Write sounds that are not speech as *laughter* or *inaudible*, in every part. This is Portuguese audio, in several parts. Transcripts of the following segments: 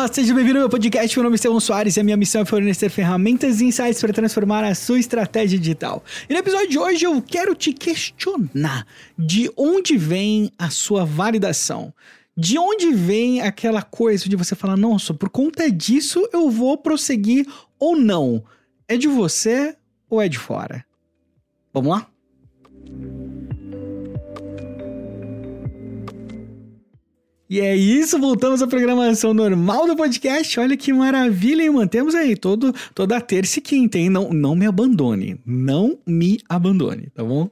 Olá, seja bem-vindo ao meu podcast. Meu nome é Estevão Soares e a minha missão é fornecer ferramentas e insights para transformar a sua estratégia digital. E no episódio de hoje eu quero te questionar de onde vem a sua validação. De onde vem aquela coisa de você falar, nossa, por conta disso eu vou prosseguir ou não? É de você ou é de fora? Vamos lá? E é isso, voltamos à programação normal do podcast. Olha que maravilha, hein? Mantemos aí todo, toda terça e quinta, hein? Não, não me abandone. Não me abandone, tá bom?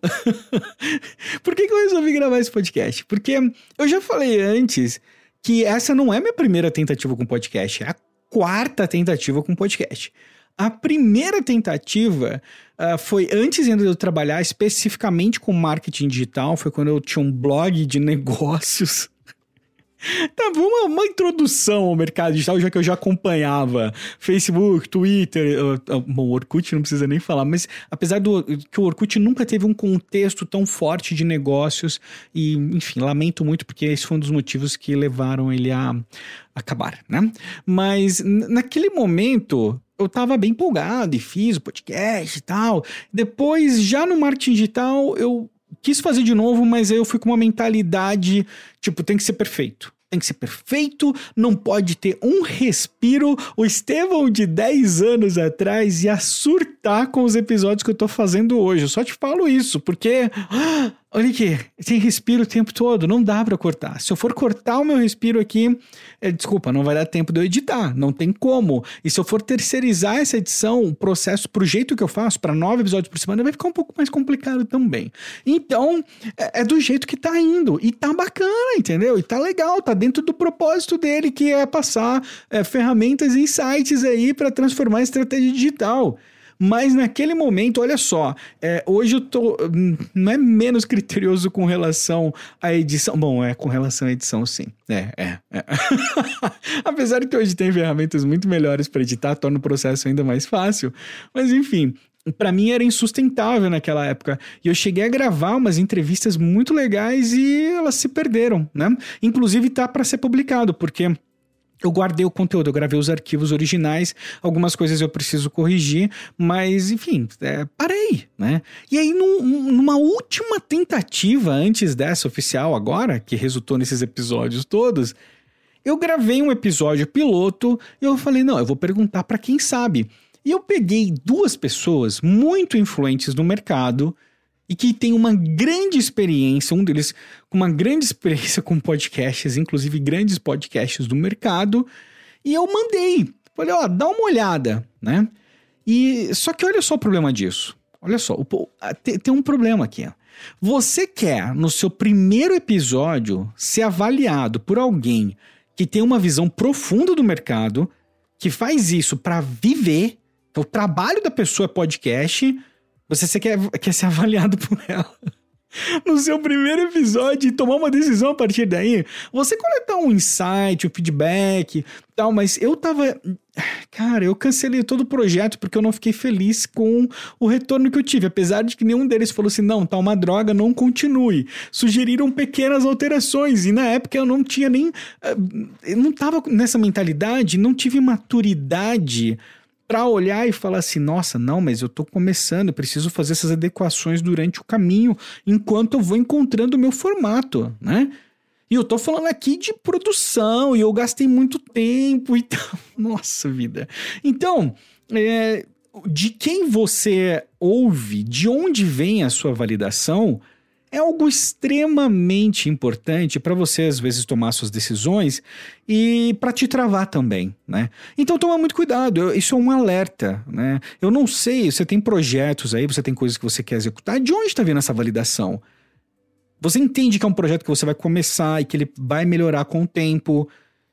*laughs* Por que, que eu resolvi gravar esse podcast? Porque eu já falei antes que essa não é minha primeira tentativa com podcast, é a quarta tentativa com podcast. A primeira tentativa uh, foi antes ainda de eu trabalhar especificamente com marketing digital, foi quando eu tinha um blog de *laughs* negócios. Tá, uma, uma introdução ao mercado digital, já que eu já acompanhava Facebook, Twitter, uh, uh, o Orkut não precisa nem falar, mas apesar do que o Orkut nunca teve um contexto tão forte de negócios, e enfim, lamento muito porque esse foi um dos motivos que levaram ele a acabar, né? Mas naquele momento, eu tava bem empolgado e fiz o podcast e tal. Depois, já no marketing digital, eu quis fazer de novo, mas eu fui com uma mentalidade, tipo, tem que ser perfeito. Tem que ser perfeito, não pode ter um respiro. O Estevão de 10 anos atrás ia surtar com os episódios que eu tô fazendo hoje. Eu só te falo isso, porque Olha aqui, tem respiro o tempo todo, não dá para cortar. Se eu for cortar o meu respiro aqui, é, desculpa, não vai dar tempo de eu editar, não tem como. E se eu for terceirizar essa edição, o processo pro jeito que eu faço, para nove episódios por semana, vai ficar um pouco mais complicado também. Então, é, é, do jeito que tá indo. E tá bacana, entendeu? E tá legal, tá dentro do propósito dele, que é passar é, ferramentas e insights aí para transformar a estratégia digital. Mas naquele momento, olha só, é, hoje eu tô. Hum, não é menos criterioso com relação à edição. Bom, é com relação à edição, sim. É, é. é. *laughs* Apesar de que hoje tem ferramentas muito melhores para editar, torna o processo ainda mais fácil. Mas enfim, para mim era insustentável naquela época. E eu cheguei a gravar umas entrevistas muito legais e elas se perderam, né? Inclusive tá para ser publicado, porque eu guardei o conteúdo, eu gravei os arquivos originais, algumas coisas eu preciso corrigir, mas enfim, é, parei, né? E aí, num, numa última tentativa antes dessa oficial, agora, que resultou nesses episódios todos, eu gravei um episódio piloto e eu falei: não, eu vou perguntar para quem sabe. E eu peguei duas pessoas muito influentes no mercado e que tem uma grande experiência, um deles com uma grande experiência com podcasts, inclusive grandes podcasts do mercado, e eu mandei. Falei, ó, dá uma olhada, né? E só que olha só o problema disso. Olha só, o, tem, tem um problema aqui. Você quer, no seu primeiro episódio, ser avaliado por alguém que tem uma visão profunda do mercado, que faz isso para viver, que é o trabalho da pessoa é podcast, você, você quer, quer ser avaliado *laughs* por ela. No seu primeiro episódio e tomar uma decisão a partir daí, você coletar um insight, um feedback, tal, mas eu tava. Cara, eu cancelei todo o projeto porque eu não fiquei feliz com o retorno que eu tive. Apesar de que nenhum deles falou assim: não, tá uma droga, não continue. Sugeriram pequenas alterações e na época eu não tinha nem. Eh, eu não tava nessa mentalidade, não tive maturidade para olhar e falar assim: nossa, não, mas eu tô começando, eu preciso fazer essas adequações durante o caminho, enquanto eu vou encontrando o meu formato, né? E eu tô falando aqui de produção, e eu gastei muito tempo e *laughs* tal. Nossa vida. Então, é, de quem você ouve, de onde vem a sua validação, é algo extremamente importante para você às vezes tomar suas decisões e para te travar também, né? Então toma muito cuidado, isso é um alerta, né? Eu não sei, você tem projetos aí, você tem coisas que você quer executar, de onde está vindo essa validação? Você entende que é um projeto que você vai começar e que ele vai melhorar com o tempo,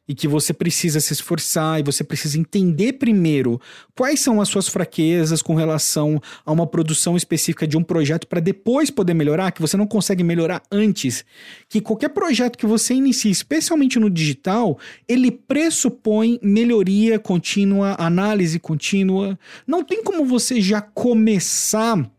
e que você precisa se esforçar e você precisa entender primeiro quais são as suas fraquezas com relação a uma produção específica de um projeto para depois poder melhorar, que você não consegue melhorar antes, que qualquer projeto que você inicie, especialmente no digital, ele pressupõe melhoria contínua, análise contínua. Não tem como você já começar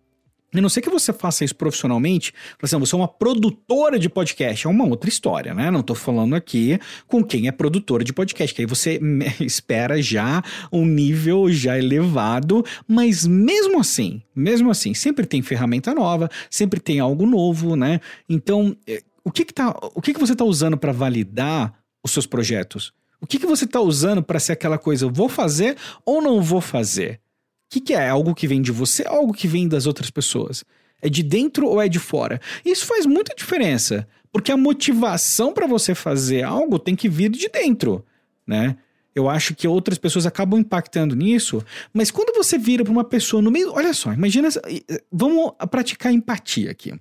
A não ser que você faça isso profissionalmente, por exemplo, você é uma produtora de podcast, é uma outra história, né? Não tô falando aqui com quem é produtora de podcast, que aí você *laughs* espera já um nível já elevado, mas mesmo assim, mesmo assim, sempre tem ferramenta nova, sempre tem algo novo, né? Então, eh, o que que, tá, o que, que você tá usando para validar os seus projetos? O que, que você tá usando para ser aquela coisa, vou fazer ou não vou fazer? O que, que é? Algo que vem de você ou algo que vem das outras pessoas? É de dentro ou é de fora? Isso faz muita diferença, porque a motivação para você fazer algo tem que vir de dentro, né? Eu acho que outras pessoas acabam impactando nisso, mas quando você vira para uma pessoa no meio, olha só, imagina, vamos praticar empatia aqui.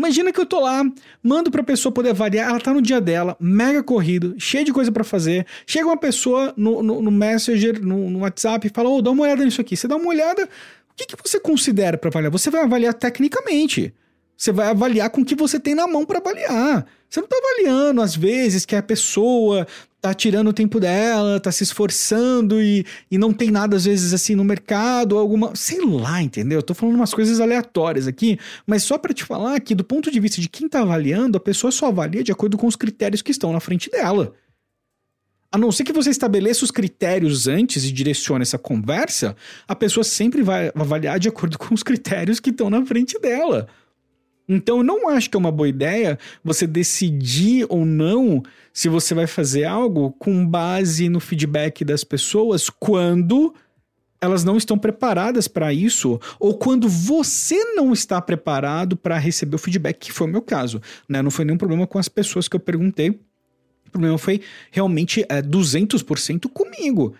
Imagina que eu tô lá, mando pra pessoa poder avaliar, ela tá no dia dela, mega corrido, cheio de coisa para fazer. Chega uma pessoa no, no, no Messenger, no, no, WhatsApp, e fala: Ô, oh, dá uma olhada nisso aqui. Você dá uma olhada, o que, que você considera para avaliar? Você vai avaliar tecnicamente. Você vai avaliar com o que você tem na mão para avaliar. Você não tá avaliando, às vezes, que a pessoa tá tirando o tempo dela, tá se esforçando e, e não tem nada, às vezes, assim, no mercado, alguma. Sei lá, entendeu? Eu tô falando umas coisas aleatórias aqui, mas só para te falar que, do ponto de vista de quem tá avaliando, a pessoa só avalia de acordo com os critérios que estão na frente dela. A não ser que você estabeleça os critérios antes e direcione essa conversa, a pessoa sempre vai avaliar de acordo com os critérios que estão na frente dela. Então, eu não acho que é uma boa ideia você decidir ou não se você vai fazer algo com base no feedback das pessoas quando elas não estão preparadas para isso ou quando você não está preparado para receber o feedback, que foi o meu caso. Né? Não foi nenhum problema com as pessoas que eu perguntei. O problema foi realmente é, 200% comigo.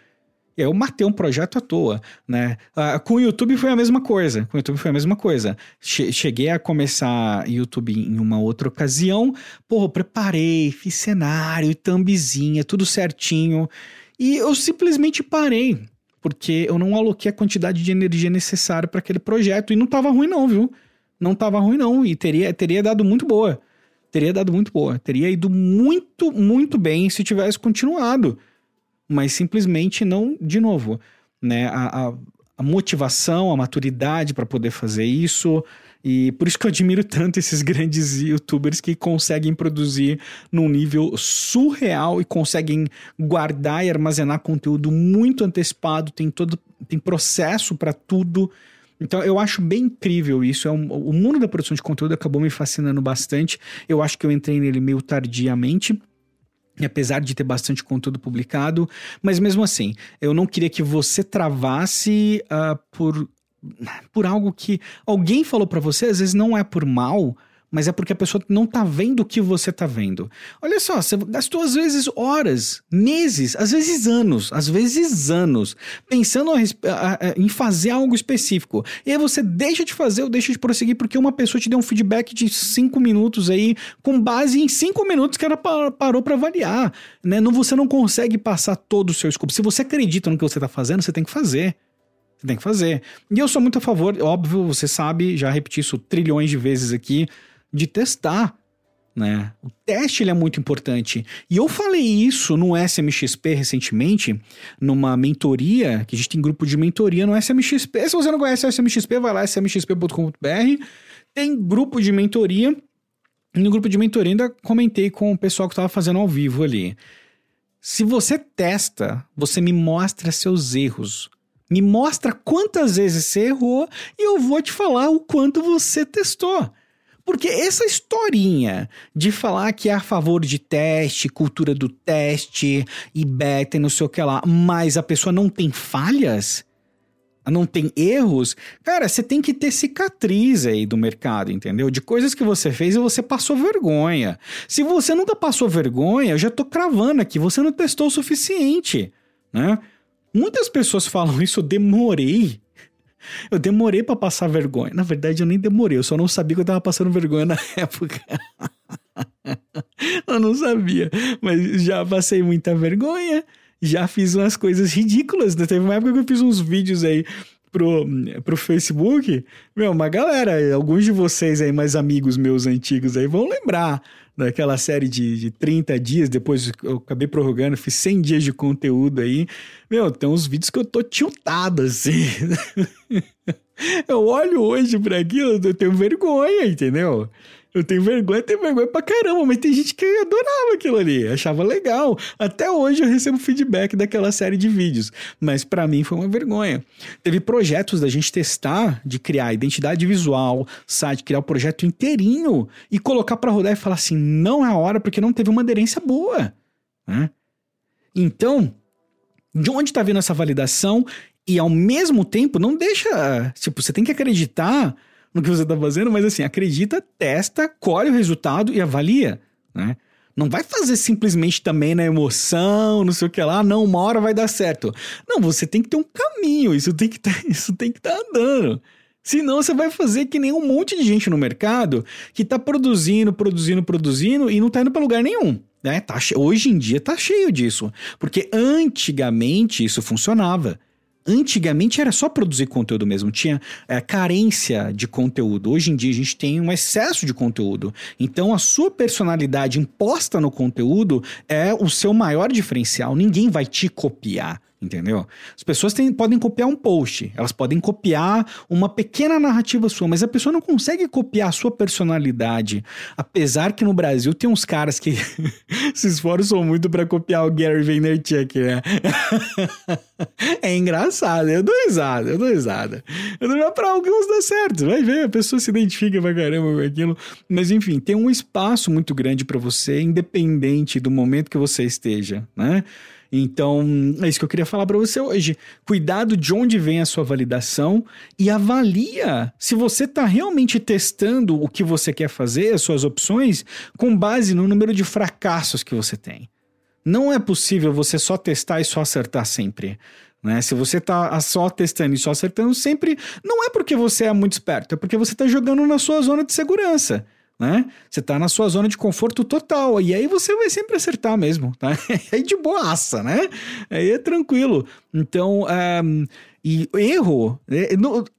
Eu matei um projeto à toa, né? Uh, com o YouTube foi a mesma coisa. Com o YouTube foi a mesma coisa. Che cheguei a começar YouTube em uma outra ocasião. Pô, preparei, fiz cenário, thumbzinha, tudo certinho. E eu simplesmente parei. Porque eu não aloquei a quantidade de energia necessária para aquele projeto. E não tava ruim, não, viu? Não tava ruim, não. E teria, teria dado muito boa. Teria dado muito boa. Teria ido muito, muito bem se tivesse continuado mas simplesmente não, de novo, né, a, a, a motivação, a maturidade para poder fazer isso. E por isso que eu admiro tanto esses *laughs* grandes youtubers que conseguem produzir num nível surreal e conseguem guardar e armazenar conteúdo muito antecipado, tem todo tem processo para tudo. Então eu acho bem incrível isso. É um, o mundo da produção de conteúdo acabou me fascinando bastante. Eu acho que eu entrei nele meio tardiamente apesar de ter bastante conteúdo publicado, mas mesmo assim, eu não queria que você travasse uh, por, por algo que alguém falou para você, às vezes não é por mal, mas é porque a pessoa não tá vendo o que você tá vendo. Olha só, você gastou às vezes horas, meses, às vezes anos, às vezes anos, pensando em fazer algo específico. E aí você deixa de fazer ou deixa de prosseguir porque uma pessoa te deu um feedback de cinco minutos aí, com base em cinco minutos que ela parou para avaliar. Né? Não, você não consegue passar todo o seu escopo. Se você acredita no que você tá fazendo, você tem que fazer. Você tem que fazer. E eu sou muito a favor, óbvio, você sabe, já repeti isso trilhões de vezes aqui de testar. Né? O teste ele é muito importante. E eu falei isso no SMXP recentemente, numa mentoria, que a gente tem grupo de mentoria no SMXP. Se você não conhece o SMXP, vai lá, smxp.com.br. Tem grupo de mentoria. No grupo de mentoria ainda comentei com o pessoal que estava fazendo ao vivo ali. Se você testa, você me mostra seus erros. Me mostra quantas vezes você errou e eu vou te falar o quanto você testou. Porque essa historinha de falar que é a favor de teste, cultura do teste e beta e não sei o que lá, mas a pessoa não tem falhas, não tem erros, cara, você tem que ter cicatriz aí do mercado, entendeu? De coisas que você fez e você passou vergonha. Se você nunca passou vergonha, eu já tô cravando aqui, você não testou o suficiente, né? Muitas pessoas falam isso, eu demorei eu demorei para passar vergonha. Na verdade, eu nem demorei, eu só não sabia que eu tava passando vergonha na *laughs* época. eu não sabia, mas já passei muita vergonha, já fiz umas coisas ridículas. Né? Teve uma época que eu fiz uns vídeos aí pro, pro Facebook, meu, uma galera, alguns de vocês aí, mais amigos meus antigos aí, vão lembrar daquela série de, de 30 dias, depois eu acabei prorrogando, fiz 100 dias de conteúdo aí. Meu, tem uns vídeos que eu tô tiltado, assim. *laughs* eu olho hoje pra aquilo, eu tenho vergonha, entendeu? Eu tenho vergonha, tenho vergonha pra caramba, mas tem gente que adorava aquilo ali, achava legal. Até hoje eu recebo feedback daquela série de vídeos, mas para mim foi uma vergonha. Teve projetos da gente testar, de criar identidade visual, site, criar o um projeto inteirinho e colocar para rodar e falar assim: não é a hora porque não teve uma aderência boa. Né? Então, de onde está vindo essa validação? E ao mesmo tempo, não deixa. Tipo, você tem que acreditar no que você está fazendo, mas assim, acredita, testa, colhe o resultado e avalia, né? Não vai fazer simplesmente também na emoção, não sei o que lá, não, uma hora vai dar certo. Não, você tem que ter um caminho, isso tem que tá, *laughs* isso tem que estar tá andando. Senão você vai fazer que nem um monte de gente no mercado que está produzindo, produzindo, produzindo e não está indo para lugar nenhum. Né? Tá, hoje em dia tá cheio disso. Porque antigamente isso funcionava. Antigamente era só produzir conteúdo mesmo, tinha é, carência de conteúdo. Hoje em dia a gente tem um excesso de conteúdo. Então a sua personalidade imposta no conteúdo é o seu maior diferencial. Ninguém vai te copiar entendeu? As pessoas têm, podem copiar um post, elas podem copiar uma pequena narrativa sua, mas a pessoa não consegue copiar a sua personalidade. Apesar que no Brasil tem uns caras que *laughs* se esforçam muito para copiar o Gary Vaynerchuk, né? *laughs* é engraçado, eu dou risada, eu dou risada. Pra alguns dá certo, vai ver, a pessoa se identifica pra caramba com aquilo. Mas enfim, tem um espaço muito grande para você, independente do momento que você esteja, né? Então, é isso que eu queria falar para você hoje. Cuidado de onde vem a sua validação e avalia se você está realmente testando o que você quer fazer, as suas opções, com base no número de fracassos que você tem. Não é possível você só testar e só acertar sempre. Né? Se você está só testando e só acertando sempre, não é porque você é muito esperto, é porque você está jogando na sua zona de segurança né? Você tá na sua zona de conforto total. E aí você vai sempre acertar mesmo, tá? *laughs* aí de boaça, né? Aí é tranquilo. Então, um, e erro, é,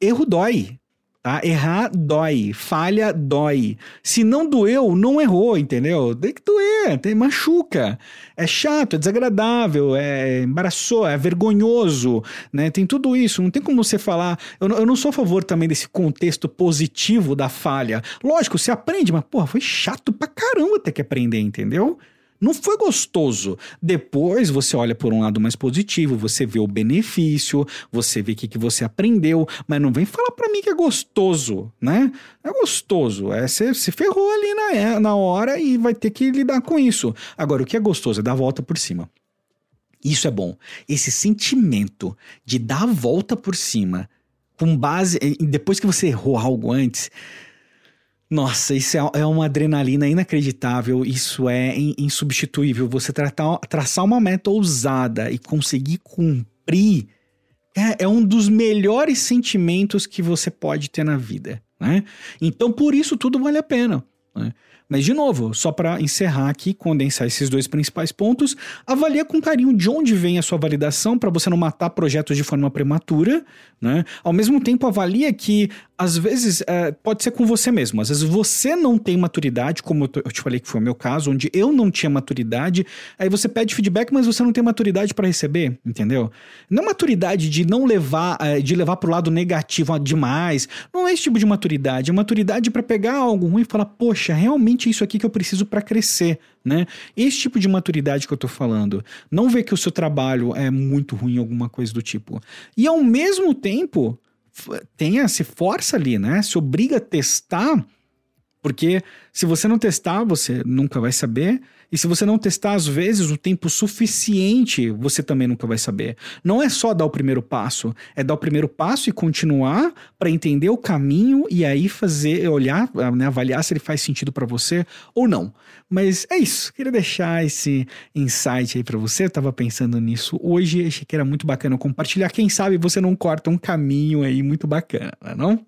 erro dói, Tá? Errar dói, falha dói. Se não doeu, não errou, entendeu? Tem que doer, tem, machuca. É chato, é desagradável, é embaraçou, é vergonhoso, né? Tem tudo isso. Não tem como você falar. Eu, eu não sou a favor também desse contexto positivo da falha. Lógico, você aprende, mas, porra, foi chato pra caramba ter que aprender, entendeu? Não foi gostoso. Depois você olha por um lado mais positivo, você vê o benefício, você vê o que, que você aprendeu, mas não vem falar para mim que é gostoso, né? É gostoso. É, você se ferrou ali na, é, na hora e vai ter que lidar com isso. Agora, o que é gostoso é dar a volta por cima. Isso é bom. Esse sentimento de dar a volta por cima, com base. Depois que você errou algo antes nossa, isso é, é uma adrenalina inacreditável, isso é insubstituível. Você tratar, traçar uma meta ousada e conseguir cumprir é, é um dos melhores sentimentos que você pode ter na vida. Né? Então, por isso, tudo vale a pena. Né? Mas, de novo, só para encerrar aqui, condensar esses dois principais pontos, avalia com carinho de onde vem a sua validação para você não matar projetos de forma prematura, né? Ao mesmo tempo, avalia que às vezes é, pode ser com você mesmo. Às vezes você não tem maturidade, como eu te falei que foi o meu caso, onde eu não tinha maturidade. Aí você pede feedback, mas você não tem maturidade para receber, entendeu? Não é maturidade de não levar, é, de levar pro lado negativo demais. Não é esse tipo de maturidade. É maturidade para pegar algo ruim e falar, poxa, realmente é isso aqui que eu preciso para crescer, né? Esse tipo de maturidade que eu tô falando. Não ver que o seu trabalho é muito ruim, alguma coisa do tipo. E ao mesmo tempo tenha, se força ali, né? Se obriga a testar, porque se você não testar, você nunca vai saber. E se você não testar, às vezes, o tempo suficiente, você também nunca vai saber. Não é só dar o primeiro passo, é dar o primeiro passo e continuar para entender o caminho e aí fazer, olhar, né, avaliar se ele faz sentido para você ou não. Mas é isso, queria deixar esse insight aí para você. Eu tava pensando nisso hoje, achei que era muito bacana compartilhar. Quem sabe você não corta um caminho aí muito bacana, não?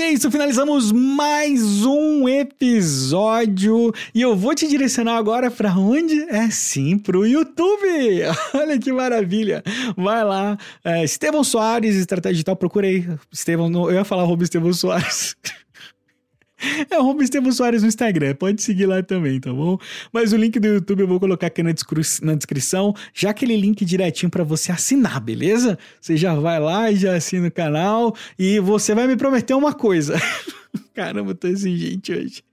E é isso, finalizamos mais um episódio e eu vou te direcionar agora para onde? É sim, pro YouTube. *laughs* Olha que maravilha. Vai lá, é, Estevão Soares, Estratégia Digital, procurei. Estevão, eu ia falar arroba Estevão Soares. *laughs* *laughs* É o Rubens Estevam Soares no Instagram, pode seguir lá também, tá bom? Mas o link do YouTube eu vou colocar aqui na, na descrição, já aquele link direitinho para você assinar, beleza? Você já vai lá e já assina o canal e você vai me prometer uma coisa. *laughs* Caramba, tô exigente hoje.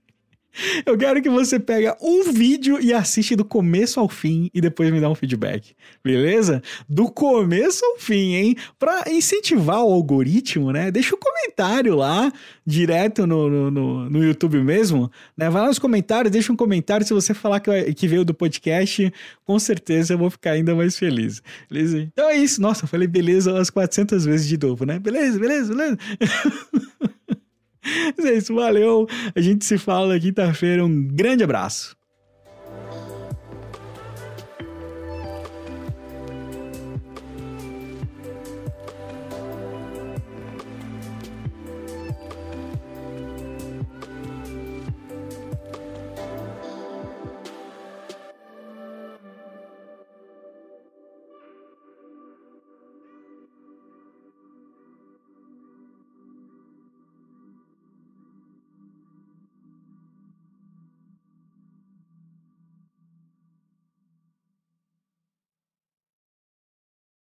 Eu quero que você pega um vídeo e assiste do começo ao fim e depois me dá um feedback, beleza? Do começo ao fim, hein? Pra incentivar o algoritmo, né? Deixa um comentário lá, direto no, no, no, no YouTube mesmo, né? Vai lá nos comentários, deixa um comentário. Se você falar que, que veio do podcast, com certeza eu vou ficar ainda mais feliz, beleza? Então é isso. Nossa, eu falei beleza umas 400 vezes de novo, né? Beleza, beleza, beleza. *laughs* Mas é isso, valeu. A gente se fala quinta-feira. Um grande abraço.